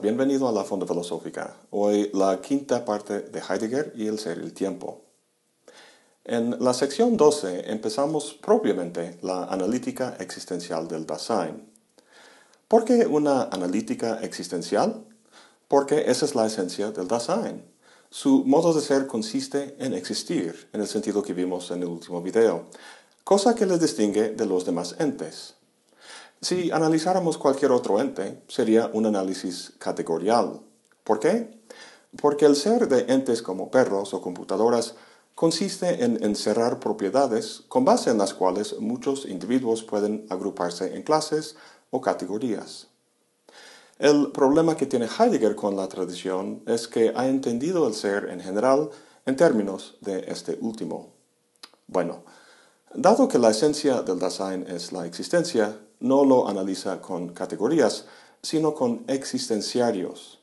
bienvenido a la Fonda Filosófica. Hoy la quinta parte de Heidegger y el ser y el tiempo. En la sección 12 empezamos propiamente la analítica existencial del Dasein. ¿Por qué una analítica existencial? Porque esa es la esencia del Dasein. Su modo de ser consiste en existir, en el sentido que vimos en el último video, cosa que le distingue de los demás entes. Si analizáramos cualquier otro ente, sería un análisis categorial. ¿Por qué? Porque el ser de entes como perros o computadoras consiste en encerrar propiedades con base en las cuales muchos individuos pueden agruparse en clases o categorías. El problema que tiene Heidegger con la tradición es que ha entendido el ser en general en términos de este último. Bueno, dado que la esencia del Dasein es la existencia, no lo analiza con categorías, sino con existenciarios.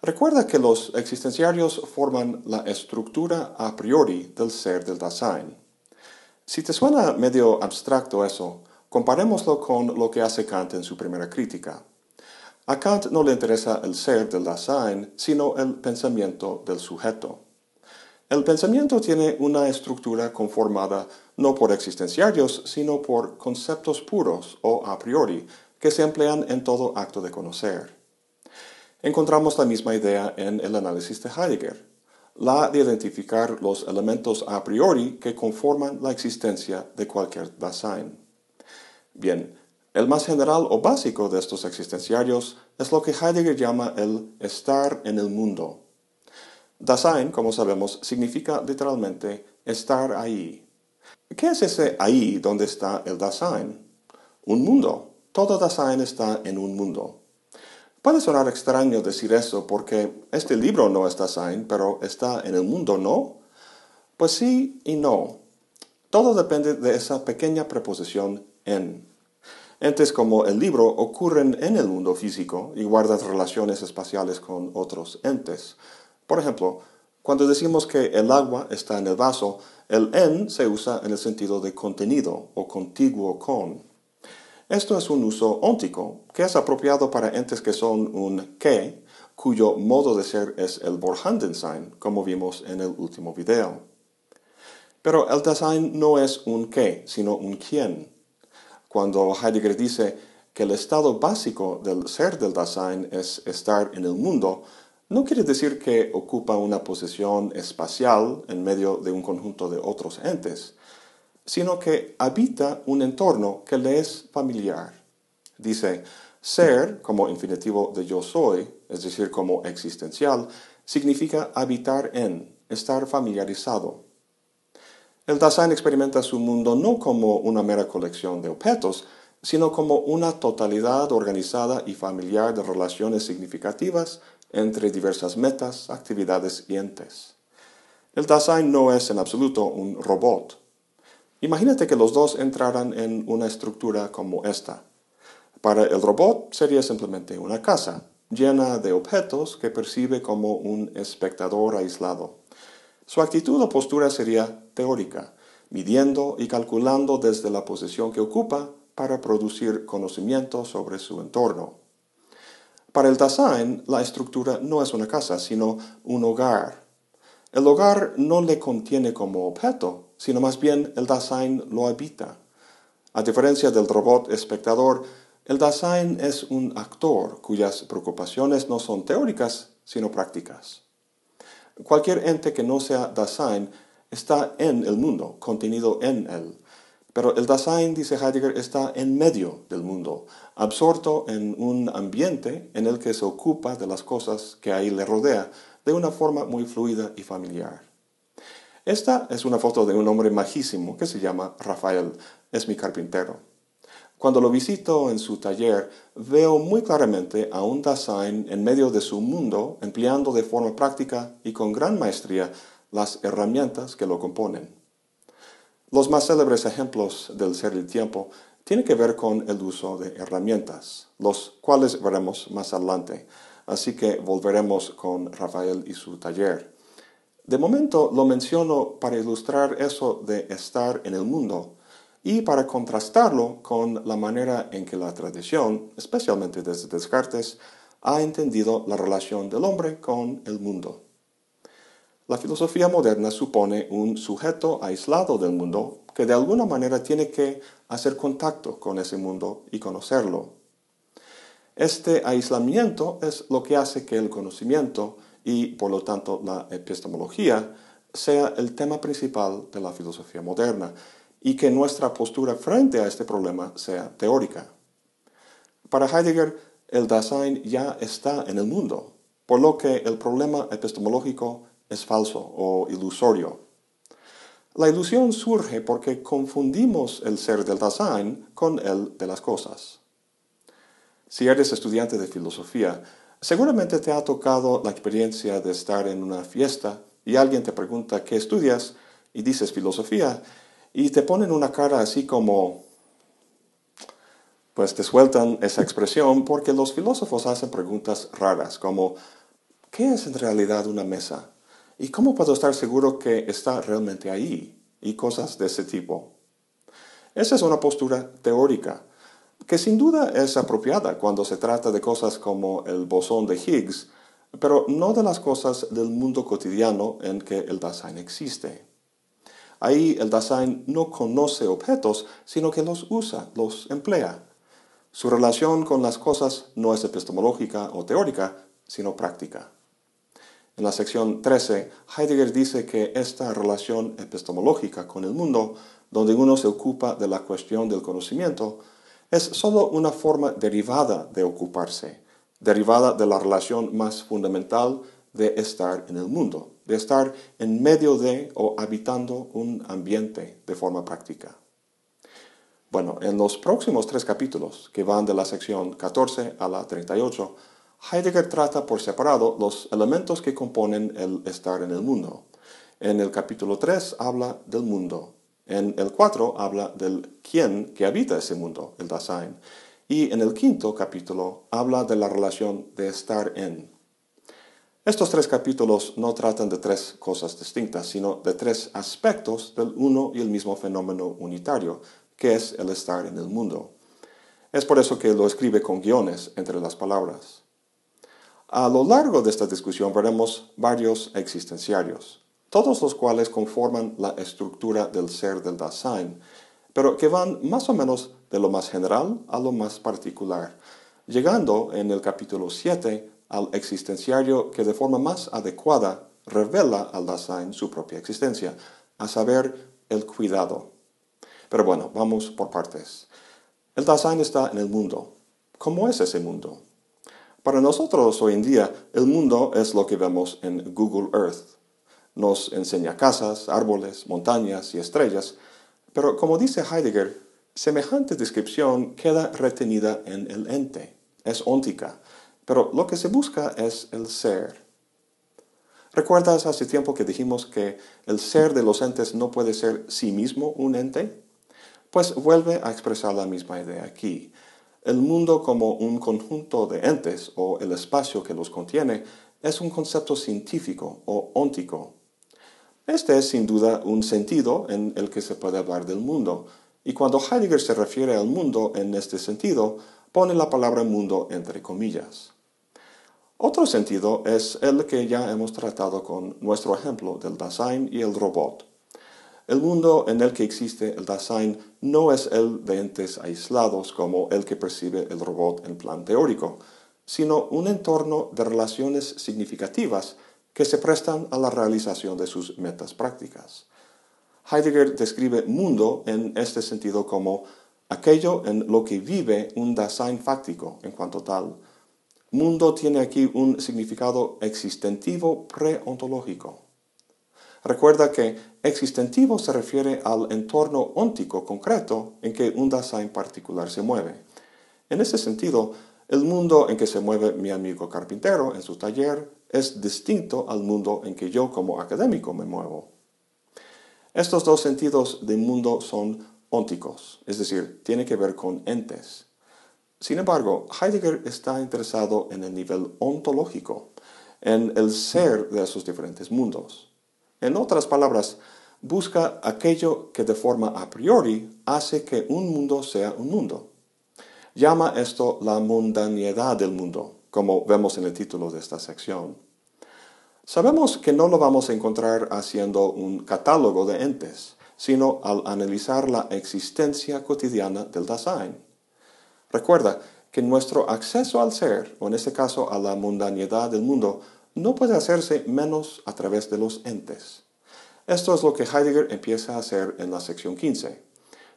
Recuerda que los existenciarios forman la estructura a priori del ser del Dasein. Si te suena medio abstracto eso, comparémoslo con lo que hace Kant en su primera crítica. A Kant no le interesa el ser del Dasein, sino el pensamiento del sujeto. El pensamiento tiene una estructura conformada no por existenciarios, sino por conceptos puros o a priori que se emplean en todo acto de conocer. Encontramos la misma idea en el análisis de Heidegger, la de identificar los elementos a priori que conforman la existencia de cualquier Dasein. Bien, el más general o básico de estos existenciarios es lo que Heidegger llama el estar en el mundo, Dasein, como sabemos, significa literalmente estar ahí. ¿Qué es ese ahí donde está el Dasein? Un mundo. Todo Dasein está en un mundo. Puede sonar extraño decir eso porque este libro no es Dasein, pero está en el mundo, ¿no? Pues sí y no. Todo depende de esa pequeña preposición en. Entes como el libro ocurren en el mundo físico y guardan relaciones espaciales con otros entes. Por ejemplo, cuando decimos que el agua está en el vaso, el en se usa en el sentido de contenido o contiguo con. Esto es un uso óntico, que es apropiado para entes que son un que, cuyo modo de ser es el Vorhandensein, como vimos en el último video. Pero el Dasein no es un que, sino un quién. Cuando Heidegger dice que el estado básico del ser del Dasein es estar en el mundo, no quiere decir que ocupa una posición espacial en medio de un conjunto de otros entes, sino que habita un entorno que le es familiar. Dice, ser como infinitivo de yo soy, es decir, como existencial, significa habitar en, estar familiarizado. El Dasein experimenta su mundo no como una mera colección de objetos, sino como una totalidad organizada y familiar de relaciones significativas entre diversas metas, actividades y entes. El Dasein no es en absoluto un robot. Imagínate que los dos entraran en una estructura como esta. Para el robot sería simplemente una casa, llena de objetos que percibe como un espectador aislado. Su actitud o postura sería teórica, midiendo y calculando desde la posición que ocupa para producir conocimiento sobre su entorno. Para el Dasein, la estructura no es una casa, sino un hogar. El hogar no le contiene como objeto, sino más bien el Dasein lo habita. A diferencia del robot espectador, el Dasein es un actor cuyas preocupaciones no son teóricas, sino prácticas. Cualquier ente que no sea Dasein está en el mundo, contenido en él. Pero el Dasein, dice Heidegger, está en medio del mundo, absorto en un ambiente en el que se ocupa de las cosas que ahí le rodea de una forma muy fluida y familiar. Esta es una foto de un hombre majísimo que se llama Rafael, es mi carpintero. Cuando lo visito en su taller, veo muy claramente a un Dasein en medio de su mundo, empleando de forma práctica y con gran maestría las herramientas que lo componen. Los más célebres ejemplos del ser del tiempo tienen que ver con el uso de herramientas, los cuales veremos más adelante. Así que volveremos con Rafael y su taller. De momento lo menciono para ilustrar eso de estar en el mundo y para contrastarlo con la manera en que la tradición, especialmente desde Descartes, ha entendido la relación del hombre con el mundo. La filosofía moderna supone un sujeto aislado del mundo que de alguna manera tiene que hacer contacto con ese mundo y conocerlo. Este aislamiento es lo que hace que el conocimiento y por lo tanto la epistemología sea el tema principal de la filosofía moderna y que nuestra postura frente a este problema sea teórica. Para Heidegger, el Dasein ya está en el mundo, por lo que el problema epistemológico es falso o ilusorio. La ilusión surge porque confundimos el ser del Dasein con el de las cosas. Si eres estudiante de filosofía, seguramente te ha tocado la experiencia de estar en una fiesta y alguien te pregunta qué estudias y dices filosofía y te ponen una cara así como, pues te sueltan esa expresión porque los filósofos hacen preguntas raras como, ¿qué es en realidad una mesa? ¿Y cómo puedo estar seguro que está realmente ahí? Y cosas de ese tipo. Esa es una postura teórica, que sin duda es apropiada cuando se trata de cosas como el bosón de Higgs, pero no de las cosas del mundo cotidiano en que el Dasein existe. Ahí el Dasein no conoce objetos, sino que los usa, los emplea. Su relación con las cosas no es epistemológica o teórica, sino práctica. En la sección 13, Heidegger dice que esta relación epistemológica con el mundo, donde uno se ocupa de la cuestión del conocimiento, es sólo una forma derivada de ocuparse, derivada de la relación más fundamental de estar en el mundo, de estar en medio de o habitando un ambiente de forma práctica. Bueno, en los próximos tres capítulos, que van de la sección 14 a la 38, Heidegger trata por separado los elementos que componen el estar en el mundo. En el capítulo 3 habla del mundo. En el 4 habla del quién que habita ese mundo, el Dasein. Y en el quinto capítulo habla de la relación de estar en. Estos tres capítulos no tratan de tres cosas distintas, sino de tres aspectos del uno y el mismo fenómeno unitario, que es el estar en el mundo. Es por eso que lo escribe con guiones entre las palabras. A lo largo de esta discusión veremos varios existenciarios, todos los cuales conforman la estructura del ser del Dasein, pero que van más o menos de lo más general a lo más particular, llegando en el capítulo 7 al existenciario que de forma más adecuada revela al Dasein su propia existencia, a saber, el cuidado. Pero bueno, vamos por partes. El Dasein está en el mundo. ¿Cómo es ese mundo? Para nosotros hoy en día, el mundo es lo que vemos en Google Earth. Nos enseña casas, árboles, montañas y estrellas, pero como dice Heidegger, semejante descripción queda retenida en el ente, es óntica, pero lo que se busca es el ser. ¿Recuerdas hace tiempo que dijimos que el ser de los entes no puede ser sí mismo un ente? Pues vuelve a expresar la misma idea aquí. El mundo como un conjunto de entes o el espacio que los contiene es un concepto científico o óntico. Este es sin duda un sentido en el que se puede hablar del mundo, y cuando Heidegger se refiere al mundo en este sentido, pone la palabra mundo entre comillas. Otro sentido es el que ya hemos tratado con nuestro ejemplo del Dasein y el robot. El mundo en el que existe el Dasein no es el de entes aislados como el que percibe el robot en plan teórico, sino un entorno de relaciones significativas que se prestan a la realización de sus metas prácticas. Heidegger describe mundo en este sentido como aquello en lo que vive un Dasein fáctico en cuanto tal. Mundo tiene aquí un significado existentivo preontológico. Recuerda que existentivo se refiere al entorno óntico concreto en que un Dasein particular se mueve. En ese sentido, el mundo en que se mueve mi amigo carpintero en su taller es distinto al mundo en que yo como académico me muevo. Estos dos sentidos de mundo son ónticos, es decir, tiene que ver con entes. Sin embargo, Heidegger está interesado en el nivel ontológico, en el ser de esos diferentes mundos. En otras palabras, busca aquello que de forma a priori hace que un mundo sea un mundo. Llama esto la mundanidad del mundo, como vemos en el título de esta sección. Sabemos que no lo vamos a encontrar haciendo un catálogo de entes, sino al analizar la existencia cotidiana del Dasein. Recuerda que nuestro acceso al ser, o en este caso a la mundanidad del mundo, no puede hacerse menos a través de los entes. Esto es lo que Heidegger empieza a hacer en la sección 15.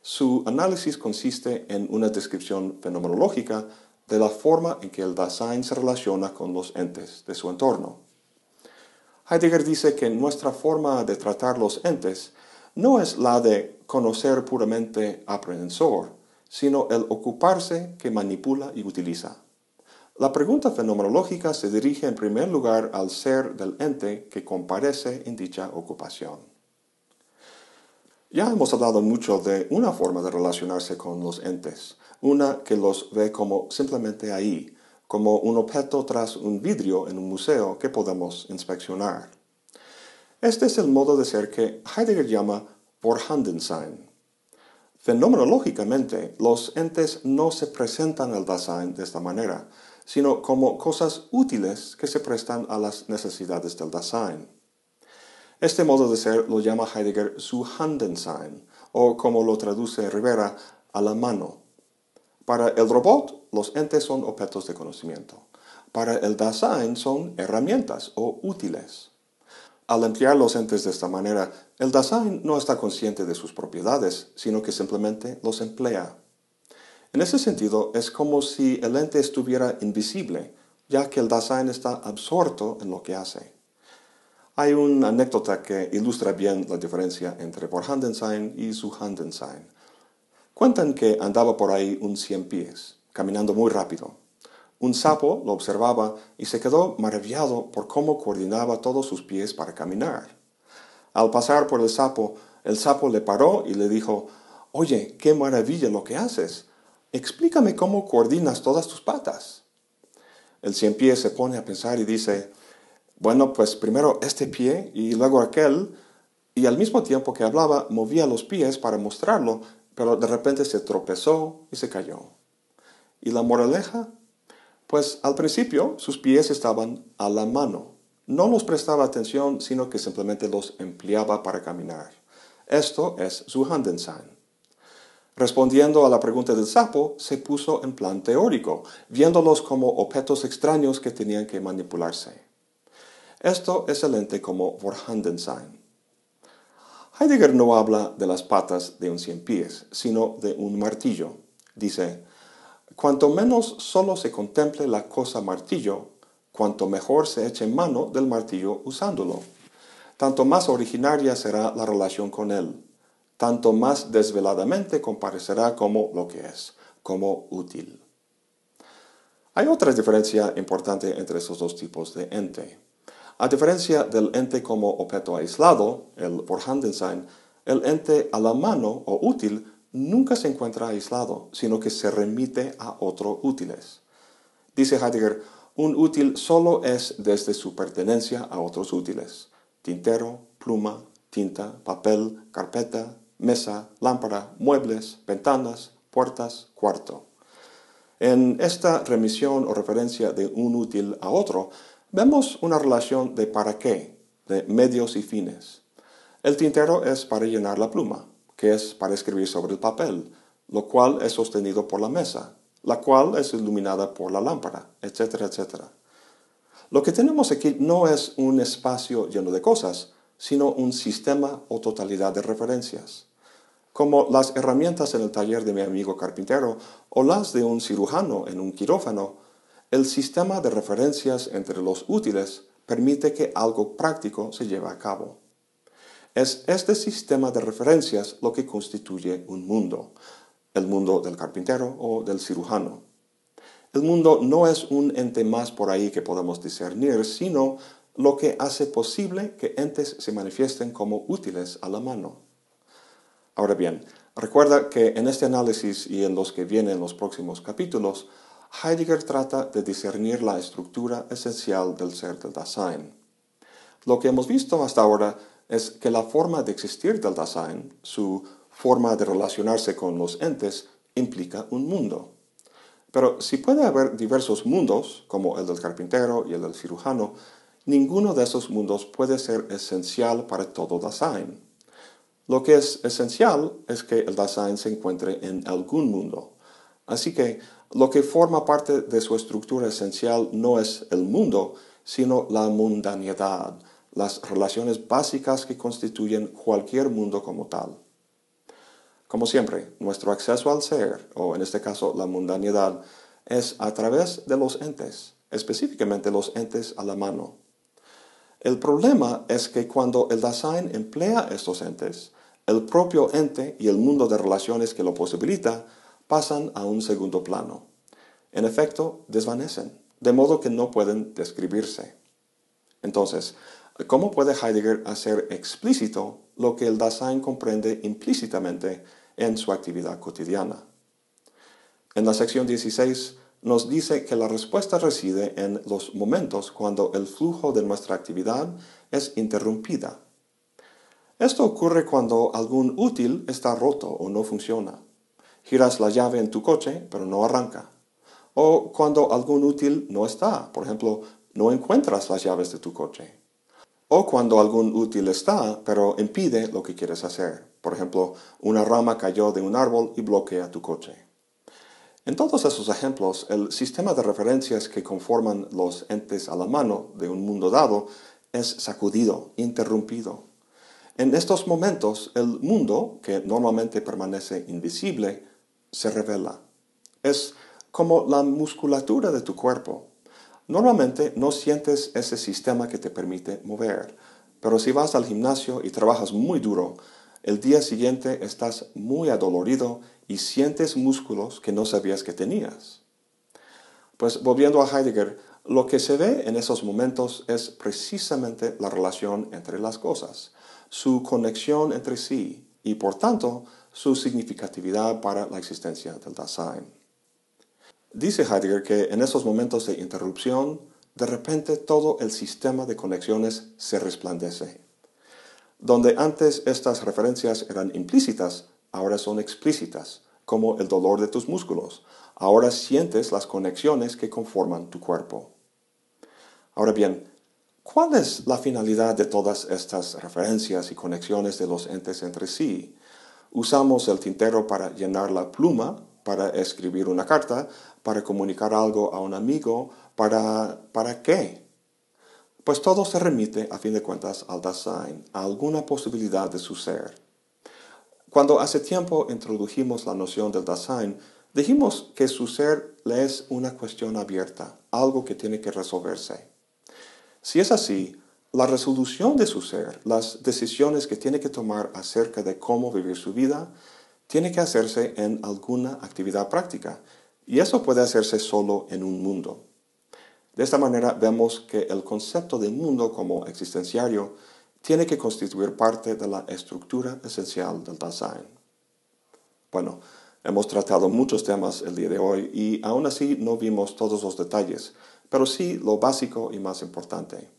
Su análisis consiste en una descripción fenomenológica de la forma en que el Dasein se relaciona con los entes de su entorno. Heidegger dice que nuestra forma de tratar los entes no es la de conocer puramente aprehensor, sino el ocuparse que manipula y utiliza. La pregunta fenomenológica se dirige en primer lugar al ser del ente que comparece en dicha ocupación. Ya hemos hablado mucho de una forma de relacionarse con los entes, una que los ve como simplemente ahí, como un objeto tras un vidrio en un museo que podemos inspeccionar. Este es el modo de ser que Heidegger llama Vorhandensein. Fenomenológicamente, los entes no se presentan al Dasein de esta manera, sino como cosas útiles que se prestan a las necesidades del Dasein. Este modo de ser lo llama Heidegger su Handensein, o como lo traduce Rivera, a la mano. Para el robot, los entes son objetos de conocimiento. Para el Dasein son herramientas o útiles. Al emplear los entes de esta manera, el Dasein no está consciente de sus propiedades, sino que simplemente los emplea. En ese sentido, es como si el ente estuviera invisible, ya que el Dasein está absorto en lo que hace. Hay una anécdota que ilustra bien la diferencia entre Vorhandensein y su Handensein. Cuentan que andaba por ahí un cien pies, caminando muy rápido. Un sapo lo observaba y se quedó maravillado por cómo coordinaba todos sus pies para caminar. Al pasar por el sapo, el sapo le paró y le dijo, Oye, qué maravilla lo que haces. Explícame cómo coordinas todas tus patas. El cien pies se pone a pensar y dice, bueno, pues primero este pie y luego aquel, y al mismo tiempo que hablaba movía los pies para mostrarlo, pero de repente se tropezó y se cayó. ¿Y la moraleja? Pues al principio sus pies estaban a la mano. No los prestaba atención, sino que simplemente los empleaba para caminar. Esto es su Handensein. Respondiendo a la pregunta del sapo, se puso en plan teórico, viéndolos como objetos extraños que tenían que manipularse. Esto es el ente como Vorhandensein. Heidegger no habla de las patas de un cien pies, sino de un martillo. Dice, cuanto menos solo se contemple la cosa martillo, cuanto mejor se eche mano del martillo usándolo, tanto más originaria será la relación con él tanto más desveladamente comparecerá como lo que es, como útil. Hay otra diferencia importante entre esos dos tipos de ente. A diferencia del ente como objeto aislado, el Vorhandensein, el ente a la mano o útil nunca se encuentra aislado, sino que se remite a otros útiles. Dice Heidegger, un útil solo es desde su pertenencia a otros útiles. Tintero, pluma, tinta, papel, carpeta, mesa, lámpara, muebles, ventanas, puertas, cuarto. En esta remisión o referencia de un útil a otro, vemos una relación de para qué, de medios y fines. El tintero es para llenar la pluma, que es para escribir sobre el papel, lo cual es sostenido por la mesa, la cual es iluminada por la lámpara, etcétera, etcétera. Lo que tenemos aquí no es un espacio lleno de cosas, sino un sistema o totalidad de referencias, como las herramientas en el taller de mi amigo carpintero o las de un cirujano en un quirófano, el sistema de referencias entre los útiles permite que algo práctico se lleve a cabo. Es este sistema de referencias lo que constituye un mundo, el mundo del carpintero o del cirujano. El mundo no es un ente más por ahí que podemos discernir, sino lo que hace posible que entes se manifiesten como útiles a la mano. Ahora bien, recuerda que en este análisis y en los que vienen los próximos capítulos, Heidegger trata de discernir la estructura esencial del ser del Dasein. Lo que hemos visto hasta ahora es que la forma de existir del Dasein, su forma de relacionarse con los entes, implica un mundo. Pero si puede haber diversos mundos, como el del carpintero y el del cirujano, ninguno de esos mundos puede ser esencial para todo Dasein. Lo que es esencial es que el Dasein se encuentre en algún mundo. Así que lo que forma parte de su estructura esencial no es el mundo, sino la mundanidad, las relaciones básicas que constituyen cualquier mundo como tal. Como siempre, nuestro acceso al ser, o en este caso la mundanidad, es a través de los entes, específicamente los entes a la mano. El problema es que cuando el Dasein emplea estos entes, el propio ente y el mundo de relaciones que lo posibilita pasan a un segundo plano. En efecto, desvanecen, de modo que no pueden describirse. Entonces, ¿cómo puede Heidegger hacer explícito lo que el Dasein comprende implícitamente en su actividad cotidiana? En la sección 16 nos dice que la respuesta reside en los momentos cuando el flujo de nuestra actividad es interrumpida. Esto ocurre cuando algún útil está roto o no funciona. Giras la llave en tu coche, pero no arranca. O cuando algún útil no está, por ejemplo, no encuentras las llaves de tu coche. O cuando algún útil está, pero impide lo que quieres hacer. Por ejemplo, una rama cayó de un árbol y bloquea tu coche. En todos esos ejemplos, el sistema de referencias que conforman los entes a la mano de un mundo dado es sacudido, interrumpido. En estos momentos, el mundo, que normalmente permanece invisible, se revela. Es como la musculatura de tu cuerpo. Normalmente no sientes ese sistema que te permite mover, pero si vas al gimnasio y trabajas muy duro, el día siguiente estás muy adolorido y sientes músculos que no sabías que tenías. Pues volviendo a Heidegger, lo que se ve en esos momentos es precisamente la relación entre las cosas, su conexión entre sí y por tanto su significatividad para la existencia del Dasein. Dice Heidegger que en esos momentos de interrupción, de repente todo el sistema de conexiones se resplandece. Donde antes estas referencias eran implícitas, ahora son explícitas, como el dolor de tus músculos. Ahora sientes las conexiones que conforman tu cuerpo. Ahora bien, ¿cuál es la finalidad de todas estas referencias y conexiones de los entes entre sí? Usamos el tintero para llenar la pluma, para escribir una carta, para comunicar algo a un amigo, para, ¿para qué? Pues todo se remite, a fin de cuentas, al Dasein, a alguna posibilidad de su ser. Cuando hace tiempo introdujimos la noción del Dasein, dijimos que su ser le es una cuestión abierta, algo que tiene que resolverse. Si es así, la resolución de su ser, las decisiones que tiene que tomar acerca de cómo vivir su vida, tiene que hacerse en alguna actividad práctica, y eso puede hacerse solo en un mundo. De esta manera vemos que el concepto de mundo como existenciario tiene que constituir parte de la estructura esencial del Dasein. Bueno, hemos tratado muchos temas el día de hoy y aún así no vimos todos los detalles, pero sí lo básico y más importante.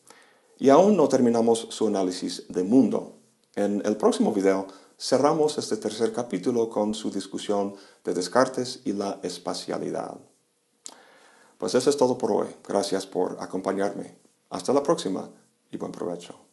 Y aún no terminamos su análisis de mundo. En el próximo video cerramos este tercer capítulo con su discusión de Descartes y la espacialidad. Pues eso es todo por hoy. Gracias por acompañarme. Hasta la próxima y buen provecho.